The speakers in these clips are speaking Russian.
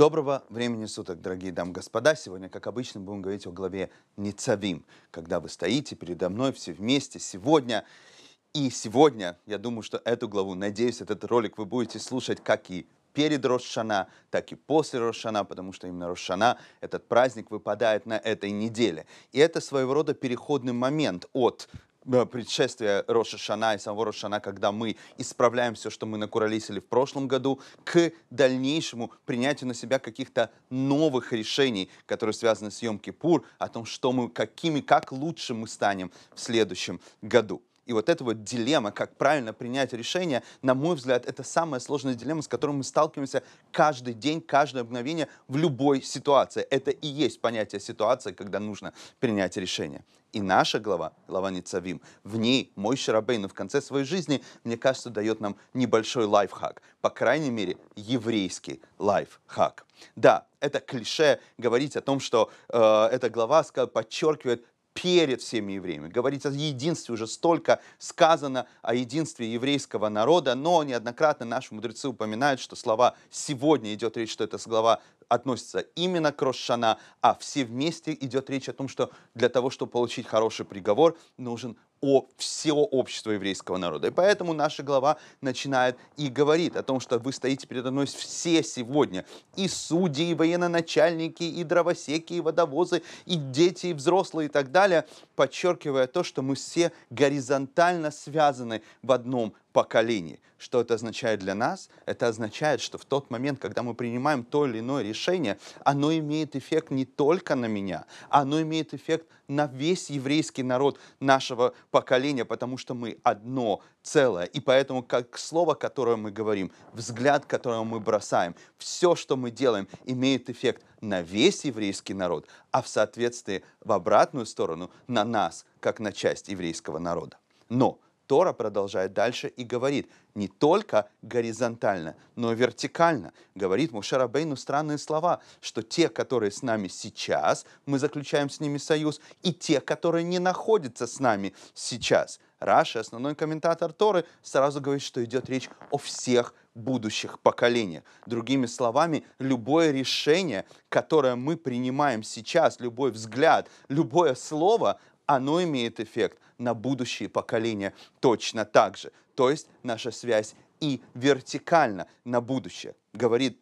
Доброго времени суток, дорогие дамы и господа. Сегодня, как обычно, будем говорить о главе Ницавим, когда вы стоите передо мной все вместе сегодня. И сегодня, я думаю, что эту главу, надеюсь, этот ролик вы будете слушать как и перед Рошана, так и после Рошана, потому что именно Рошана, этот праздник выпадает на этой неделе. И это своего рода переходный момент от Э, предшествие Роша Шана и самого Рошана, когда мы исправляем все, что мы накуролисили в прошлом году, к дальнейшему принятию на себя каких-то новых решений, которые связаны с Йом-Кипур, о том, что мы, какими, как лучше мы станем в следующем году. И вот эта вот дилемма, как правильно принять решение, на мой взгляд, это самая сложная дилемма, с которой мы сталкиваемся каждый день, каждое мгновение в любой ситуации. Это и есть понятие ситуации, когда нужно принять решение. И наша глава, глава Ницавим, в ней мой Шарабейн в конце своей жизни, мне кажется, дает нам небольшой лайфхак. По крайней мере, еврейский лайфхак. Да, это клише говорить о том, что э, эта глава подчеркивает перед всеми евреями. Говорится о единстве, уже столько сказано о единстве еврейского народа, но неоднократно наши мудрецы упоминают, что слова «сегодня» идет речь, что это слова относится именно к Рошана, а все вместе идет речь о том, что для того, чтобы получить хороший приговор, нужен о всего общества еврейского народа. И поэтому наша глава начинает и говорит о том, что вы стоите передо мной все сегодня. И судьи, и военноначальники, и дровосеки, и водовозы, и дети, и взрослые, и так далее, подчеркивая то, что мы все горизонтально связаны в одном поколений. Что это означает для нас? Это означает, что в тот момент, когда мы принимаем то или иное решение, оно имеет эффект не только на меня, оно имеет эффект на весь еврейский народ нашего поколения, потому что мы одно целое. И поэтому как слово, которое мы говорим, взгляд, который мы бросаем, все, что мы делаем, имеет эффект на весь еврейский народ, а в соответствии в обратную сторону на нас, как на часть еврейского народа. Но Тора продолжает дальше и говорит, не только горизонтально, но и вертикально. Говорит Мушарабейну странные слова, что те, которые с нами сейчас, мы заключаем с ними союз, и те, которые не находятся с нами сейчас. Раши, основной комментатор Торы, сразу говорит, что идет речь о всех будущих поколениях. Другими словами, любое решение, которое мы принимаем сейчас, любой взгляд, любое слово, оно имеет эффект на будущие поколения точно так же. То есть наша связь и вертикально на будущее. Говорит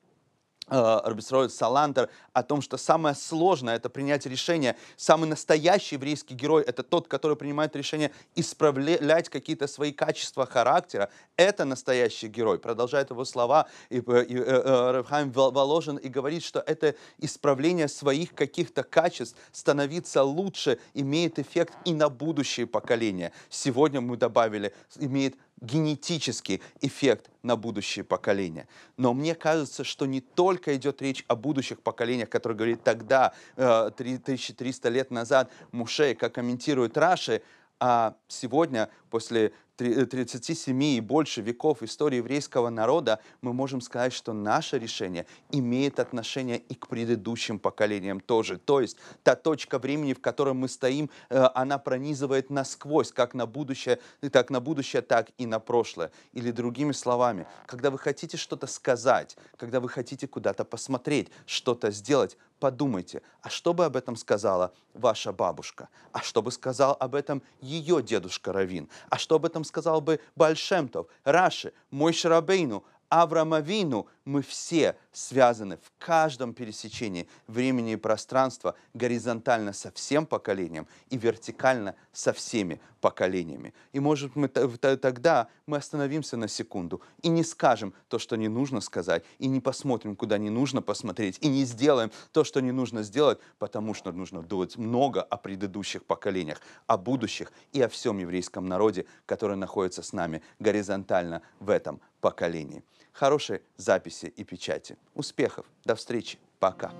Э, Робисроид Салантер о том, что самое сложное это принять решение. Самый настоящий еврейский герой это тот, который принимает решение исправлять какие-то свои качества характера. Это настоящий герой. Продолжает его слова и, и, и э, э, Рабхайм Воложин и говорит, что это исправление своих каких-то качеств, становиться лучше, имеет эффект и на будущее поколение. Сегодня мы добавили, имеет генетический эффект на будущее поколения. Но мне кажется, что не только идет речь о будущих поколениях, которые говорит тогда, 3300 э, лет назад, Муше, как комментирует Раши, а сегодня, после 37 и больше веков истории еврейского народа, мы можем сказать, что наше решение имеет отношение и к предыдущим поколениям тоже. То есть та точка времени, в которой мы стоим, э, она пронизывает насквозь, как на будущее, так на будущее, так и на прошлое. Или другими словами, когда вы хотите что-то сказать, когда вы хотите куда-то посмотреть, что-то сделать, подумайте, а что бы об этом сказала ваша бабушка? А что бы сказал об этом ее дедушка Равин? А что об этом сказал бы Бальшемтов, Раши, мой Шарабейну, Авраамовину, мы все связаны в каждом пересечении времени и пространства горизонтально со всем поколением и вертикально со всеми поколениями. И может мы тогда мы остановимся на секунду и не скажем то, что не нужно сказать, и не посмотрим, куда не нужно посмотреть, и не сделаем то, что не нужно сделать, потому что нужно думать много о предыдущих поколениях, о будущих и о всем еврейском народе, который находится с нами горизонтально в этом поколении. Хорошей записи и печати. Успехов. До встречи. Пока.